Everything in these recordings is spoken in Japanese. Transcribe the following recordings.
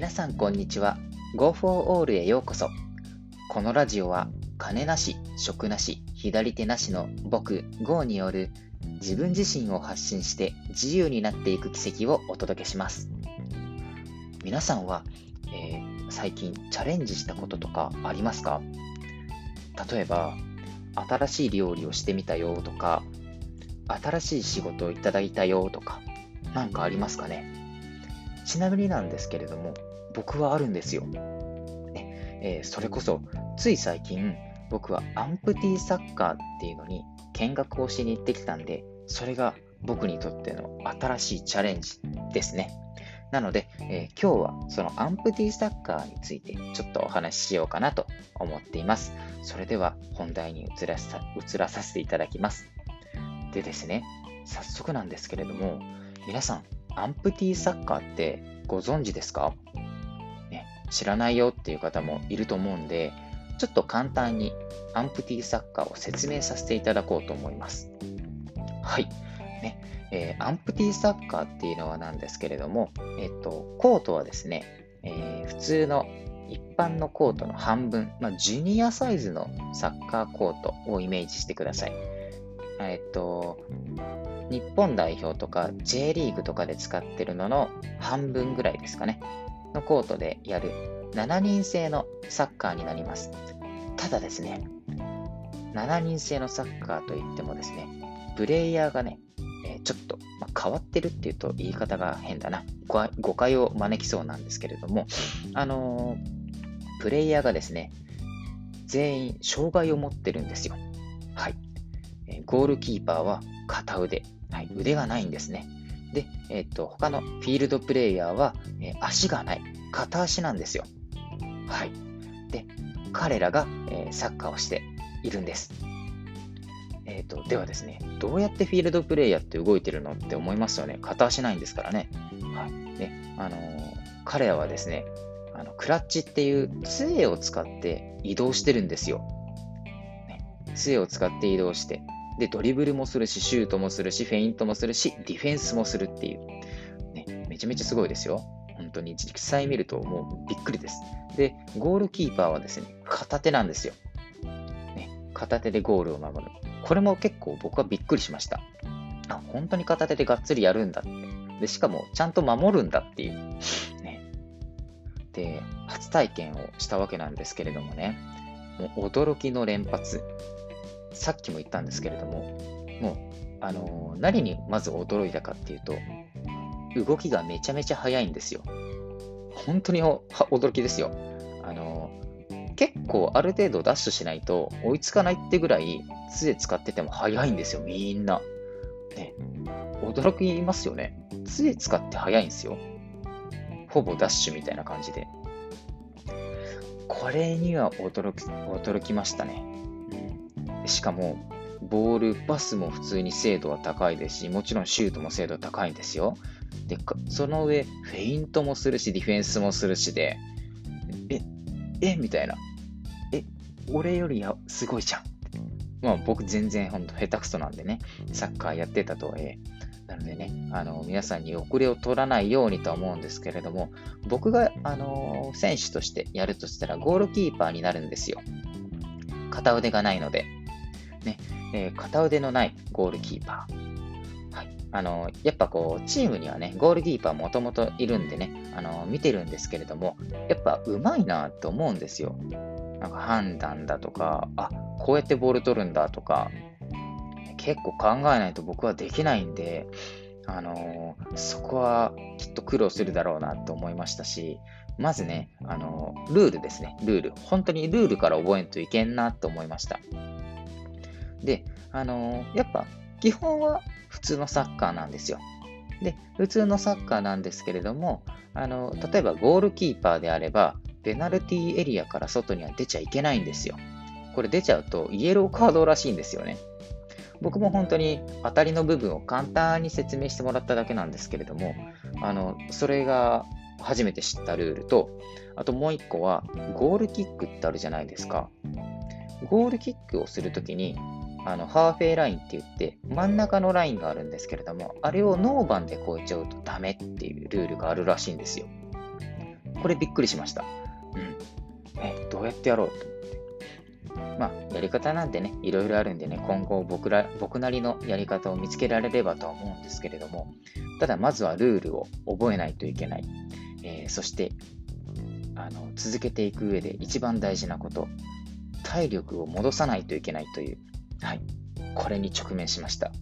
皆さんこんにちは。Go for All へようこそ。このラジオは金なし職なし左手なしの僕 GO による自分自身を発信して自由になっていく奇跡をお届けします。皆さんは、えー、最近チャレンジしたこととかありますか？例えば新しい料理をしてみたよとか新しい仕事をいただいたよとか何かありますかね？ちなみになんですけれども、僕はあるんですよ。ねえー、それこそ、つい最近、僕はアンプティサッカーっていうのに見学をしに行ってきたんで、それが僕にとっての新しいチャレンジですね。なので、えー、今日はそのアンプティサッカーについてちょっとお話ししようかなと思っています。それでは本題に移らさ移らさせていただきます。でですね、早速なんですけれども、皆さん、アンプティサッカーってご存知ですか、知らないよっていう方もいると思うんで、ちょっと簡単にアンプティサッカーを説明させていただこうと思います。はい。ねえー、アンプティサッカーっていうのはなんですけれども、えっ、と、コートはですね、えー、普通の一般のコートの半分、まあ、ジュニアサイズのサッカーコートをイメージしてください。えっと、日本代表とか J リーグとかで使ってるのの半分ぐらいですかね、のコートでやる7人制のサッカーになります。ただですね、7人制のサッカーといってもですね、プレイヤーがね、えー、ちょっと、まあ、変わってるっていうと言い方が変だな。誤解を招きそうなんですけれども、あのー、プレイヤーがですね、全員障害を持ってるんですよ。はいえ。ゴールキーパーは片腕、はい、腕がないんですね。で、えっ、と、他のフィールドプレイヤーは、えー、足がない、片足なんですよ。はい。で、彼らが、えー、サッカーをしているんです。えっ、と、ではですね、どうやってフィールドプレイヤーって動いてるのって思いますよね。片足ないんですからね。はい。で、あの彼らはですね、あのクラッチっていう杖を使って移動してるんですよ。ね、杖を使って移動して、で、ドリブルもするし、シュートもするし、フェイントもするし、ディフェンスもするっていう。ね、めちゃめちゃすごいですよ。本当に実際見るともうびっくりです。で、ゴールキーパーはですね、片手なんですよ。ね、片手でゴールを守る。これも結構僕はびっくりしました。あ、本当に片手でがっつりやるんだって。で、しかもちゃんと守るんだっていう。ね。で、初体験をしたわけなんですけれどもね、もう驚きの連発。さっきも言ったんですけれども、もう、あのー、何にまず驚いたかっていうと、動きがめちゃめちゃ速いんですよ。本当に驚きですよ。あのー、結構ある程度ダッシュしないと追いつかないってぐらい、杖使ってても速いんですよ、みんな。ね、驚きますよね。杖使って速いんですよ。ほぼダッシュみたいな感じで。これには驚き、驚きましたね。しかも、ボール、パスも普通に精度は高いですし、もちろんシュートも精度高いんですよ。で、その上、フェイントもするし、ディフェンスもするしで、え、えみたいな。え、俺よりやすごいじゃん。まあ僕全然ほんと下手くそなんでね、サッカーやってたとはいえ、なのでね、あの、皆さんに遅れを取らないようにとは思うんですけれども、僕が、あの、選手としてやるとしたら、ゴールキーパーになるんですよ。片腕がないので。ね、えー、片腕のないゴールキーパー。はい。あの、やっぱこう、チームにはね、ゴールキーパーもともといるんでね、あの、見てるんですけれども、やっぱ上手いなって思うんですよ。なんか判断だとか、あ、こうやってボール取るんだとか、結構考えないと僕はできないんで、あのー、そこはきっと苦労するだろうなと思いましたし、まずね、あのー、ルールですね、ルール。本当にルールから覚えんといけんなと思いました。で、あのー、やっぱ基本は普通のサッカーなんですよ。で、普通のサッカーなんですけれども、あのー、例えばゴールキーパーであれば、ペナルティーエリアから外には出ちゃいけないんですよ。これ出ちゃうとイエローカードらしいんですよね。僕も本当に当たりの部分を簡単に説明してもらっただけなんですけれども、あの、それが初めて知ったルールと、あともう一個は、ゴールキックってあるじゃないですか。ゴールキックをするときに、あの、ハーフェイラインって言って、真ん中のラインがあるんですけれども、あれをノーバンで越えちゃうとダメっていうルールがあるらしいんですよ。これびっくりしました。うん。え、どうやってやろうと思って。まあ、やり方なんてね、いろいろあるんでね、今後僕ら、僕なりのやり方を見つけられればとは思うんですけれども、ただまずはルールを覚えないといけない。えー、そして、あの、続けていく上で一番大事なこと、体力を戻さないといけないという、はい、これに直面しました。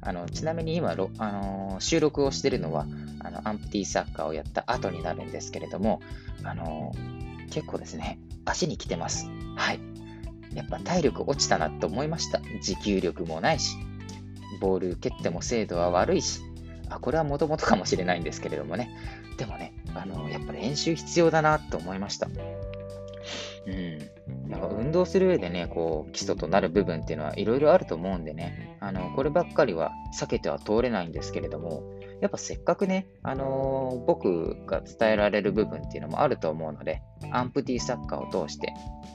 あのちなみに今、あのー、収録をしているのはあのアンプティサッカーをやった後になるんですけれども、あのー、結構ですね、足に来てます。はい。やっぱ体力落ちたなと思いました。持久力もないし、ボール蹴っても精度は悪いし、あ、これはもともとかもしれないんですけれどもね。でもね、あの、やっぱ練習必要だなと思いました。うん。なんか運動する上でね、こう、基礎となる部分っていうのはいろいろあると思うんでね、あの、こればっかりは避けては通れないんですけれども、やっぱせっかくね、あのー、僕が伝えられる部分っていうのもあると思うので、アンプティサッカーを通して、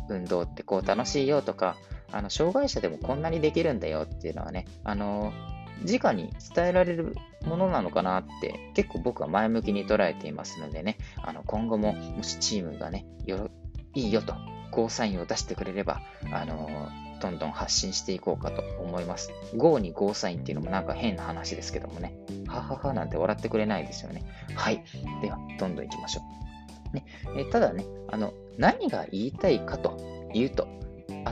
運動ってこう楽しいよとか、あの、障害者でもこんなにできるんだよっていうのはね、あのー、直に伝えられるものなのかなって結構僕は前向きに捉えていますのでね、あの今後ももしチームがね、いいよと、ゴーサインを出してくれれば、あの、どんどん発信していこうかと思います。GO にゴーサインっていうのもなんか変な話ですけどもね。はははなんて笑ってくれないですよね。はい。では、どんどん行きましょう。ねえただね、あの、何が言いたいかというと、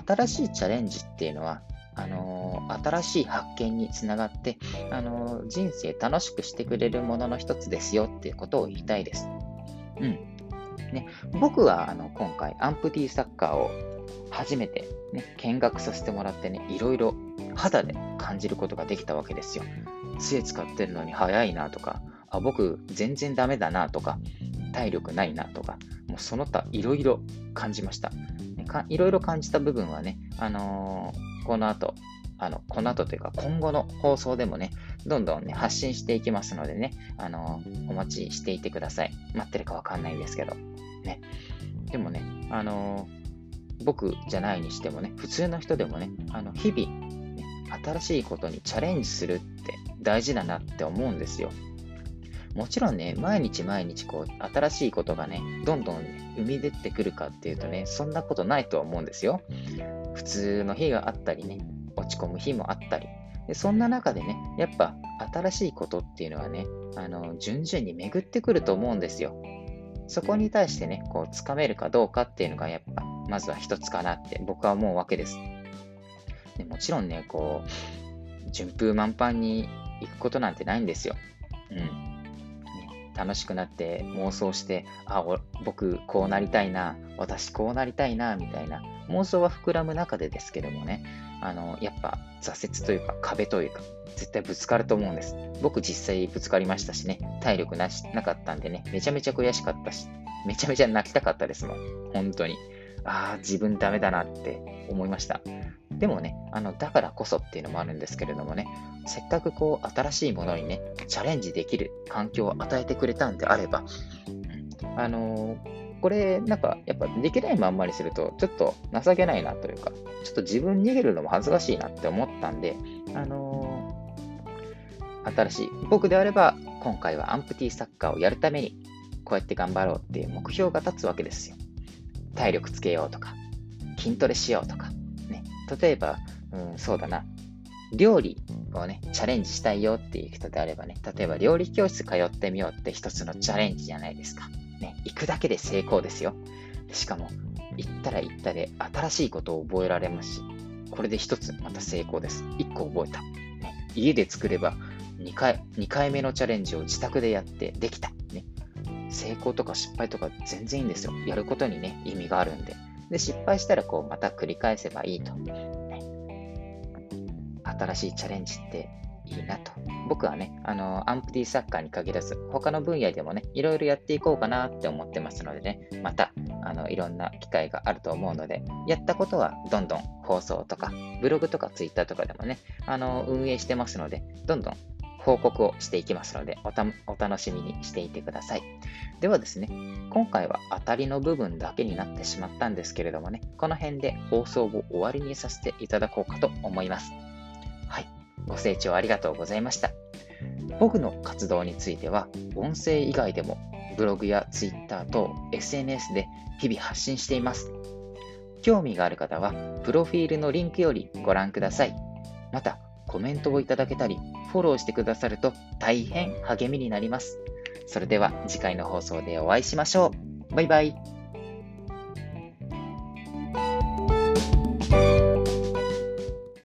新しいチャレンジっていうのは、あの、新しい発見につながって、あの、人生楽しくしてくれるものの一つですよっていうことを言いたいです。うん。ね、僕はあの今回、アンプティサッカーを初めて、ね、見学させてもらってね、いろいろ肌で感じることができたわけですよ。杖使ってるのに速いなとか、あ僕全然ダメだなとか、体力ないなとか、もうその他いろいろ感じました。いろいろ感じた部分はね、あのー、この後、あの、この後というか今後の放送でもね、どんどんね、発信していきますのでね、あの、お待ちしていてください。待ってるかわかんないんですけど。ね。でもね、あの、僕じゃないにしてもね、普通の人でもね、あの、日々、ね、新しいことにチャレンジするって大事だなって思うんですよ。もちろんね、毎日毎日こう、新しいことがね、どんどん、ね、生み出てくるかっていうとね、そんなことないとは思うんですよ。普通の日があったりね、落ち込む日もあったり。でそんな中でね、やっぱ新しいことっていうのはね、あの、順々に巡ってくると思うんですよ。そこに対してね、こう、つかめるかどうかっていうのがやっぱ、まずは一つかなって僕は思うわけです。でもちろんね、こう、順風満帆に行くことなんてないんですよ。うん。楽しくなって妄想して、あ、僕こうなりたいな、私こうなりたいな、みたいな妄想は膨らむ中でですけどもね、あの、やっぱ挫折というか壁というか、絶対ぶつかると思うんです。僕実際ぶつかりましたしね、体力なしなかったんでね、めちゃめちゃ悔しかったし、めちゃめちゃ泣きたかったですもん。本当に。ああ、自分ダメだなって思いました。でもね、あの、だからこそっていうのもあるんですけれどもね、せっかくこう、新しいものにね、チャレンジできる環境を与えてくれたんであれば、あのー、これ、なんか、やっぱできないまんまにすると、ちょっと情けないなというか、ちょっと自分逃げるのも恥ずかしいなって思ったんで、あのー、新しい、僕であれば、今回はアンプティサッカーをやるために、こうやって頑張ろうっていう目標が立つわけですよ。体力つけようとか、筋トレしようとか、ね、例えば、うん、そうだな、料理をね、チャレンジしたいよっていう人であればね、例えば料理教室通ってみようって一つのチャレンジじゃないですか。ね、行くだけで成功ですよ。しかも、行ったら行ったで新しいことを覚えられますし、これで一つまた成功です。一個覚えた。ね、家で作れば2回、2回目のチャレンジを自宅でやってできた。ね、成功とか失敗とか全然いいんですよ。やることにね、意味があるんで。で、失敗したらこう、また繰り返せばいいと。新しいチャレンジっていいなと。僕はね、あの、アンプティサッカーに限らず、他の分野でもね、いろいろやっていこうかなって思ってますのでね、また、あの、いろんな機会があると思うので、やったことはどんどん放送とか、ブログとかツイッターとかでもね、あの、運営してますので、どんどん報告をしていきますのでお楽しみにしていてください。ではですね、今回は当たりの部分だけになってしまったんですけれどもね、この辺で放送を終わりにさせていただこうかと思います。はい、ご清聴ありがとうございました。僕の活動については、音声以外でもブログや Twitter 等 SNS で日々発信しています。興味がある方は、プロフィールのリンクよりご覧ください。また、コメントをいただけたり、フォローしてくださると大変励みになります。それでは次回の放送でお会いしましょう。バイバイ。